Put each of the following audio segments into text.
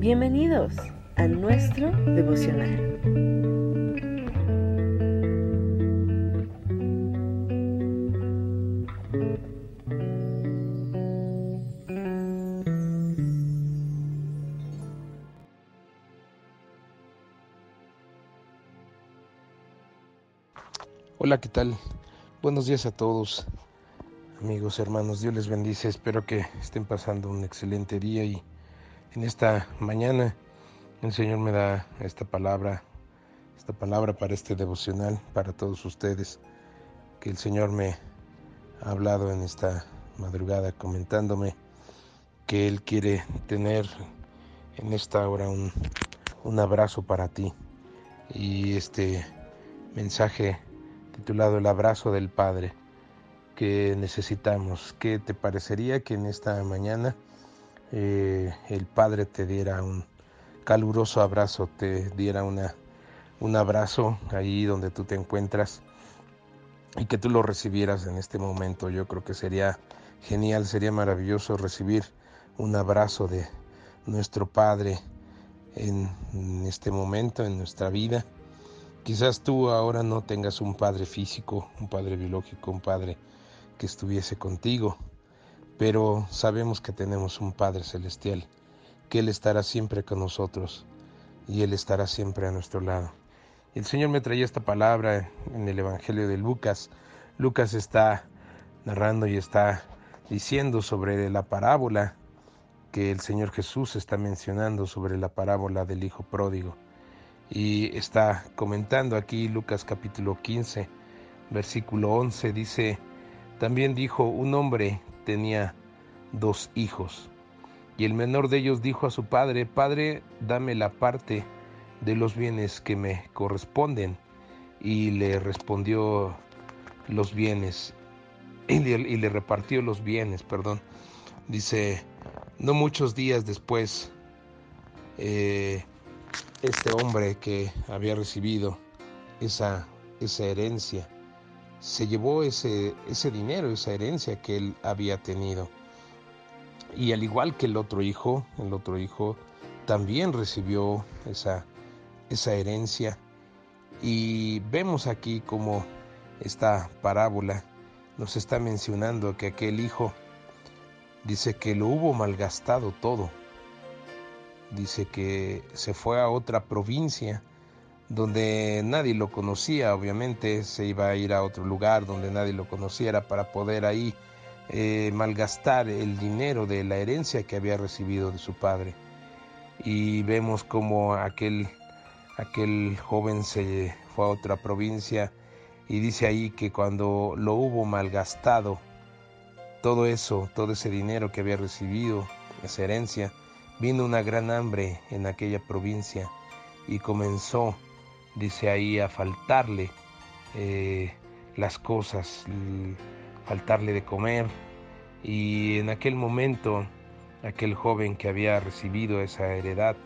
Bienvenidos a nuestro devocional. Hola, ¿qué tal? Buenos días a todos, amigos, hermanos. Dios les bendice. Espero que estén pasando un excelente día y en esta mañana el Señor me da esta palabra, esta palabra para este devocional, para todos ustedes, que el Señor me ha hablado en esta madrugada comentándome que Él quiere tener en esta hora un, un abrazo para ti. Y este mensaje titulado El abrazo del Padre que necesitamos. ¿Qué te parecería que en esta mañana eh, el Padre te diera un caluroso abrazo, te diera una, un abrazo ahí donde tú te encuentras y que tú lo recibieras en este momento? Yo creo que sería genial, sería maravilloso recibir un abrazo de nuestro Padre en este momento, en nuestra vida Quizás tú ahora no tengas un padre físico, un padre biológico, un padre que estuviese contigo, pero sabemos que tenemos un Padre celestial, que Él estará siempre con nosotros y Él estará siempre a nuestro lado. El Señor me traía esta palabra en el Evangelio de Lucas. Lucas está narrando y está diciendo sobre la parábola que el Señor Jesús está mencionando sobre la parábola del Hijo Pródigo. Y está comentando aquí Lucas capítulo 15, versículo 11, dice, también dijo, un hombre tenía dos hijos, y el menor de ellos dijo a su padre, Padre, dame la parte de los bienes que me corresponden. Y le respondió los bienes, y le, repartió los bienes, perdón. Dice, no muchos días después, eh, este hombre que había recibido esa, esa herencia, se llevó ese, ese dinero, esa herencia que él había tenido. Y al igual que el otro hijo, el otro hijo también recibió esa, esa herencia. Y vemos aquí como esta parábola nos está mencionando que aquel hijo dice que lo hubo malgastado todo dice que se fue a otra provincia donde nadie lo conocía, obviamente se iba a ir a otro lugar donde nadie lo conociera para poder ahí eh, malgastar el dinero de la herencia que había recibido de su padre. Y vemos como aquel, aquel joven se fue a otra provincia y dice ahí que cuando lo hubo malgastado, todo eso, todo ese dinero que había recibido, esa herencia, Vino una gran hambre en aquella provincia y comenzó, dice ahí, a faltarle eh, las cosas, faltarle de comer. Y en aquel momento, aquel joven que había recibido esa heredad,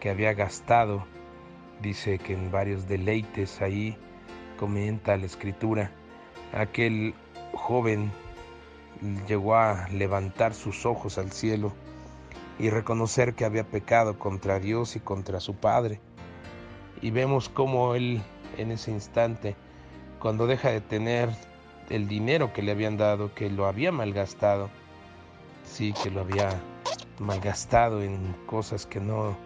que había gastado, dice que en varios deleites ahí, comenta la escritura, aquel joven llegó a levantar sus ojos al cielo y reconocer que había pecado contra Dios y contra su Padre. Y vemos cómo él en ese instante, cuando deja de tener el dinero que le habían dado, que lo había malgastado, sí, que lo había malgastado en cosas que no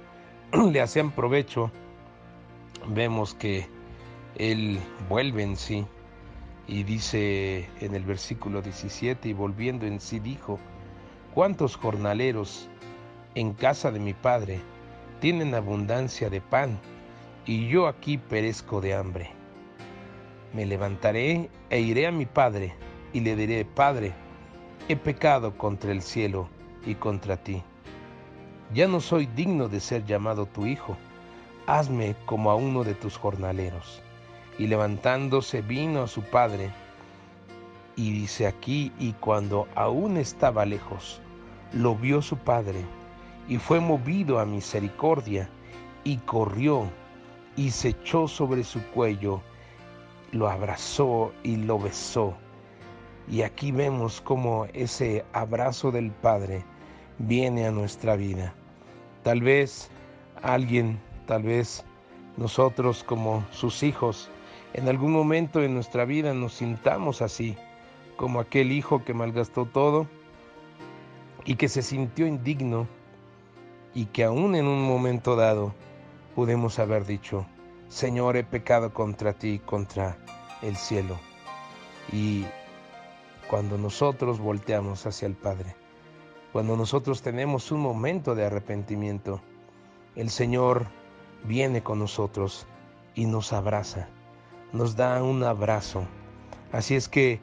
le hacían provecho, vemos que él vuelve en sí y dice en el versículo 17, y volviendo en sí dijo, ¿cuántos jornaleros en casa de mi padre tienen abundancia de pan, y yo aquí perezco de hambre. Me levantaré e iré a mi padre, y le diré, Padre, he pecado contra el cielo y contra ti. Ya no soy digno de ser llamado tu hijo, hazme como a uno de tus jornaleros. Y levantándose vino a su padre, y dice aquí, y cuando aún estaba lejos, lo vio su padre, y fue movido a misericordia, y corrió, y se echó sobre su cuello, lo abrazó y lo besó. Y aquí vemos cómo ese abrazo del Padre viene a nuestra vida. Tal vez alguien, tal vez nosotros como sus hijos, en algún momento en nuestra vida nos sintamos así, como aquel hijo que malgastó todo y que se sintió indigno y que aún en un momento dado pudimos haber dicho, Señor, he pecado contra ti, contra el cielo. Y cuando nosotros volteamos hacia el Padre, cuando nosotros tenemos un momento de arrepentimiento, el Señor viene con nosotros y nos abraza, nos da un abrazo. Así es que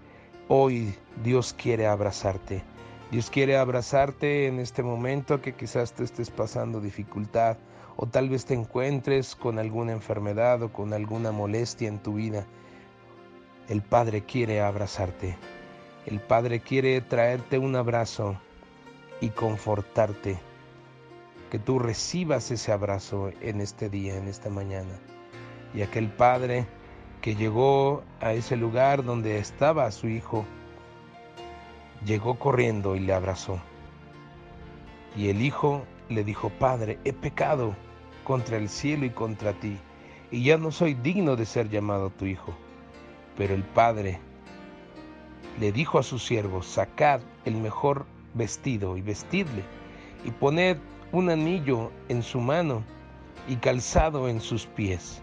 hoy Dios quiere abrazarte. Dios quiere abrazarte en este momento que quizás te estés pasando dificultad o tal vez te encuentres con alguna enfermedad o con alguna molestia en tu vida. El Padre quiere abrazarte. El Padre quiere traerte un abrazo y confortarte. Que tú recibas ese abrazo en este día, en esta mañana. Y aquel Padre que llegó a ese lugar donde estaba su hijo, llegó corriendo y le abrazó. Y el hijo le dijo, Padre, he pecado contra el cielo y contra ti, y ya no soy digno de ser llamado tu hijo. Pero el padre le dijo a sus siervos, sacad el mejor vestido y vestidle, y poned un anillo en su mano y calzado en sus pies.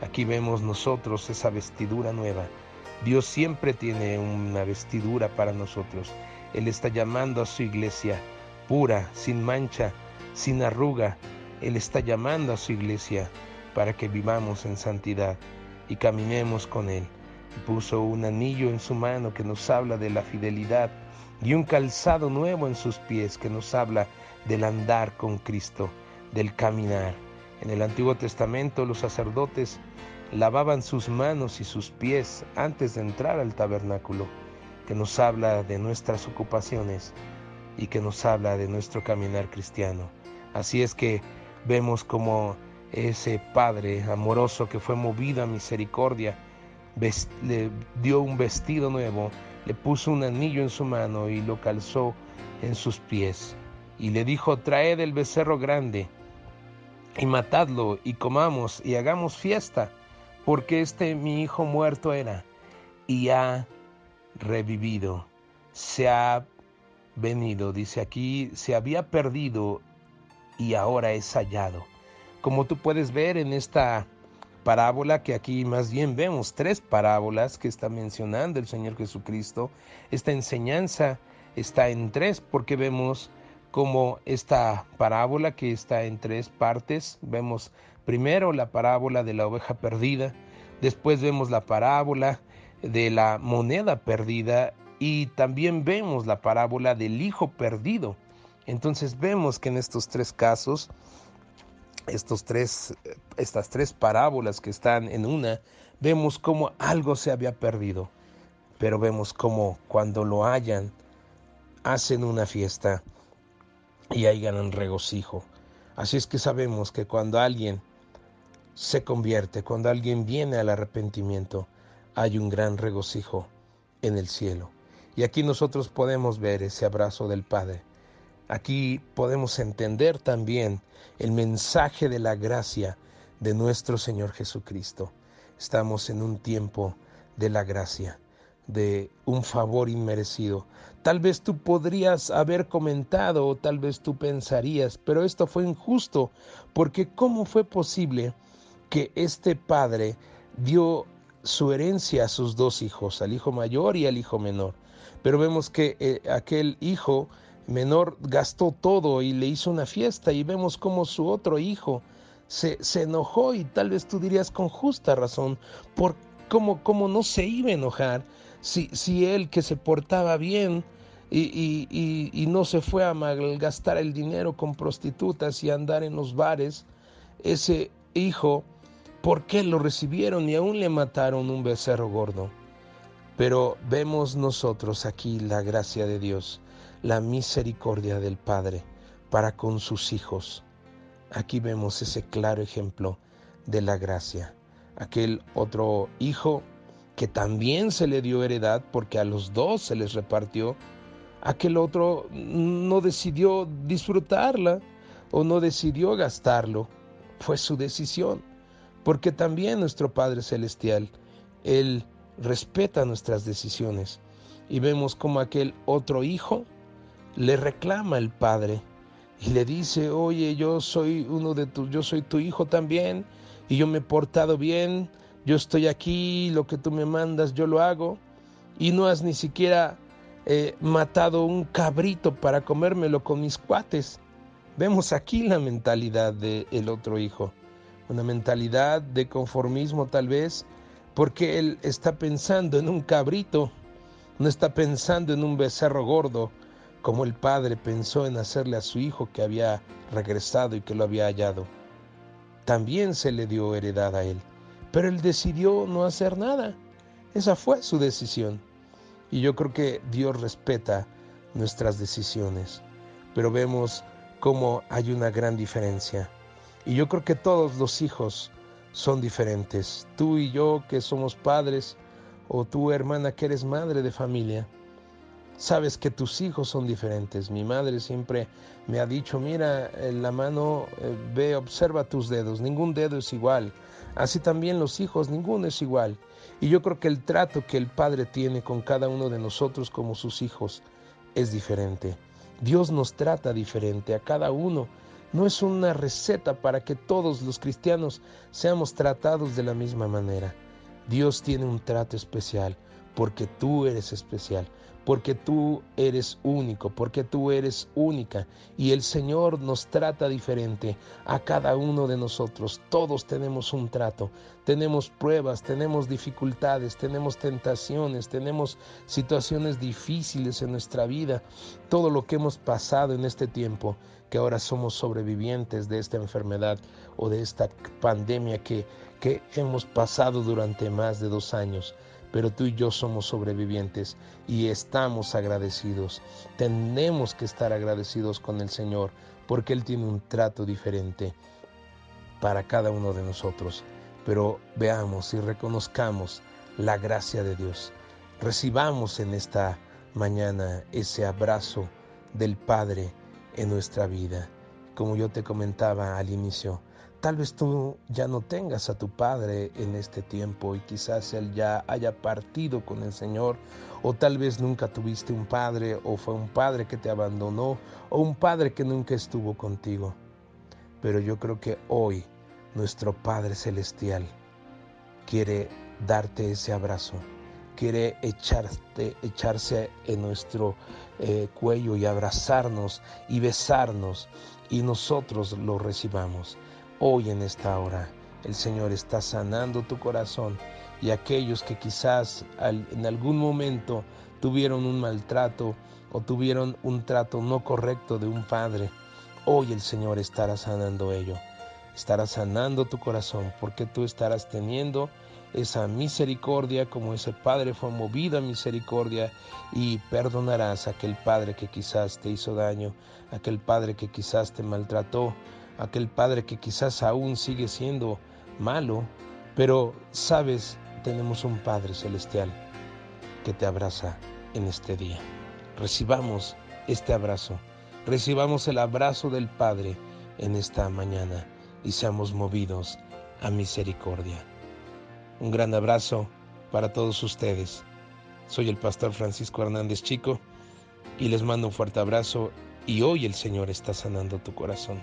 Aquí vemos nosotros esa vestidura nueva. Dios siempre tiene una vestidura para nosotros. Él está llamando a su iglesia pura, sin mancha, sin arruga. Él está llamando a su iglesia para que vivamos en santidad y caminemos con Él puso un anillo en su mano que nos habla de la fidelidad y un calzado nuevo en sus pies que nos habla del andar con Cristo, del caminar. En el Antiguo Testamento los sacerdotes lavaban sus manos y sus pies antes de entrar al tabernáculo, que nos habla de nuestras ocupaciones y que nos habla de nuestro caminar cristiano. Así es que vemos como ese Padre amoroso que fue movido a misericordia, le dio un vestido nuevo, le puso un anillo en su mano y lo calzó en sus pies. Y le dijo, traed el becerro grande y matadlo y comamos y hagamos fiesta, porque este mi hijo muerto era y ha revivido, se ha venido, dice aquí, se había perdido y ahora es hallado. Como tú puedes ver en esta parábola que aquí más bien vemos tres parábolas que está mencionando el Señor Jesucristo. Esta enseñanza está en tres porque vemos como esta parábola que está en tres partes. Vemos primero la parábola de la oveja perdida, después vemos la parábola de la moneda perdida y también vemos la parábola del hijo perdido. Entonces vemos que en estos tres casos estos tres, estas tres parábolas que están en una, vemos cómo algo se había perdido, pero vemos cómo cuando lo hallan, hacen una fiesta y ahí ganan regocijo. Así es que sabemos que cuando alguien se convierte, cuando alguien viene al arrepentimiento, hay un gran regocijo en el cielo. Y aquí nosotros podemos ver ese abrazo del Padre Aquí podemos entender también el mensaje de la gracia de nuestro Señor Jesucristo. Estamos en un tiempo de la gracia, de un favor inmerecido. Tal vez tú podrías haber comentado o tal vez tú pensarías, pero esto fue injusto, porque ¿cómo fue posible que este padre dio su herencia a sus dos hijos, al hijo mayor y al hijo menor? Pero vemos que eh, aquel hijo menor gastó todo y le hizo una fiesta y vemos como su otro hijo se, se enojó y tal vez tú dirías con justa razón, por cómo, cómo no se iba a enojar si, si él que se portaba bien y, y, y, no se fue a malgastar el dinero con prostitutas y andar en los bares, ese hijo, ¿por qué lo recibieron y aún le mataron un becerro gordo? Pero vemos nosotros aquí la gracia de Dios la misericordia del Padre para con sus hijos. Aquí vemos ese claro ejemplo de la gracia. Aquel otro hijo que también se le dio heredad porque a los dos se les repartió, aquel otro no decidió disfrutarla o no decidió gastarlo, fue su decisión, porque también nuestro Padre Celestial, Él respeta nuestras decisiones. Y vemos como aquel otro hijo le reclama al Padre y le dice, oye, yo soy uno de tus, yo soy tu hijo también, y yo me he portado bien, yo estoy aquí, lo que tú me mandas, yo lo hago, y no has ni siquiera eh, matado un cabrito para comérmelo con mis cuates. Vemos aquí la mentalidad del otro hijo, una mentalidad de conformismo tal vez, porque él está pensando en un cabrito, no está pensando en un becerro gordo, como el padre pensó en hacerle a su hijo que había regresado y que lo había hallado. También se le dio heredad a él, pero él decidió no hacer nada. Esa fue su decisión. Y yo creo que Dios respeta nuestras decisiones, pero vemos cómo hay una gran diferencia. Y yo creo que todos los hijos son diferentes. Tú y yo que somos padres, o tú hermana que eres madre de familia, sabes que tus hijos son diferentes. Mi madre siempre me ha dicho, mira, en la mano, eh, ve, observa tus dedos, ningún dedo es igual. Así también los hijos, ninguno es igual. Y yo creo que el trato que el Padre tiene con cada uno de nosotros como sus hijos es diferente. Dios nos trata diferente a cada uno. No es una receta para que todos los cristianos seamos tratados de la misma manera. Dios tiene un trato especial porque tú eres especial, porque tú eres único, porque tú eres única y el Señor nos trata diferente a cada uno de nosotros. Todos tenemos un trato, tenemos pruebas, tenemos dificultades, tenemos tentaciones, tenemos situaciones difíciles en nuestra vida, todo lo que hemos pasado en este tiempo, que ahora somos sobrevivientes de esta enfermedad o de esta pandemia que, que hemos pasado durante más de dos años pero tú y yo somos sobrevivientes y estamos agradecidos. Tenemos que estar agradecidos con el Señor porque Él tiene un trato diferente para cada uno de nosotros. Pero veamos y reconozcamos la gracia de Dios. Recibamos en esta mañana ese abrazo del Padre en nuestra vida. Como yo te comentaba al inicio, Tal vez tú ya no tengas a tu padre en este tiempo y quizás él ya haya partido con el Señor o tal vez nunca tuviste un padre o fue un padre que te abandonó o un padre que nunca estuvo contigo. Pero yo creo que hoy nuestro Padre Celestial quiere darte ese abrazo, quiere echarte, echarse en nuestro eh, cuello y abrazarnos y besarnos y nosotros lo recibamos. Hoy en esta hora el Señor está sanando tu corazón y aquellos que quizás en algún momento tuvieron un maltrato o tuvieron un trato no correcto de un padre, hoy el Señor estará sanando ello. Estará sanando tu corazón porque tú estarás teniendo esa misericordia como ese Padre fue movido a misericordia y perdonarás a aquel Padre que quizás te hizo daño, aquel Padre que quizás te maltrató, aquel padre que quizás aún sigue siendo malo, pero sabes, tenemos un Padre celestial que te abraza en este día. Recibamos este abrazo, recibamos el abrazo del Padre en esta mañana y seamos movidos a misericordia. Un gran abrazo para todos ustedes. Soy el pastor Francisco Hernández Chico y les mando un fuerte abrazo y hoy el Señor está sanando tu corazón.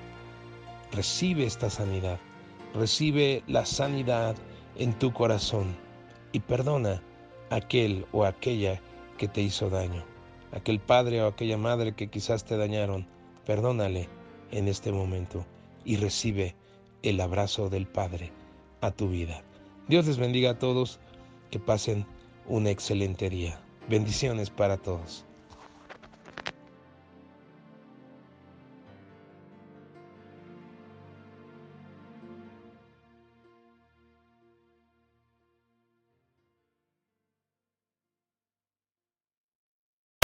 Recibe esta sanidad, recibe la sanidad en tu corazón y perdona a aquel o aquella que te hizo daño, aquel padre o aquella madre que quizás te dañaron, perdónale en este momento y recibe el abrazo del Padre a tu vida. Dios les bendiga a todos, que pasen un excelente día. Bendiciones para todos.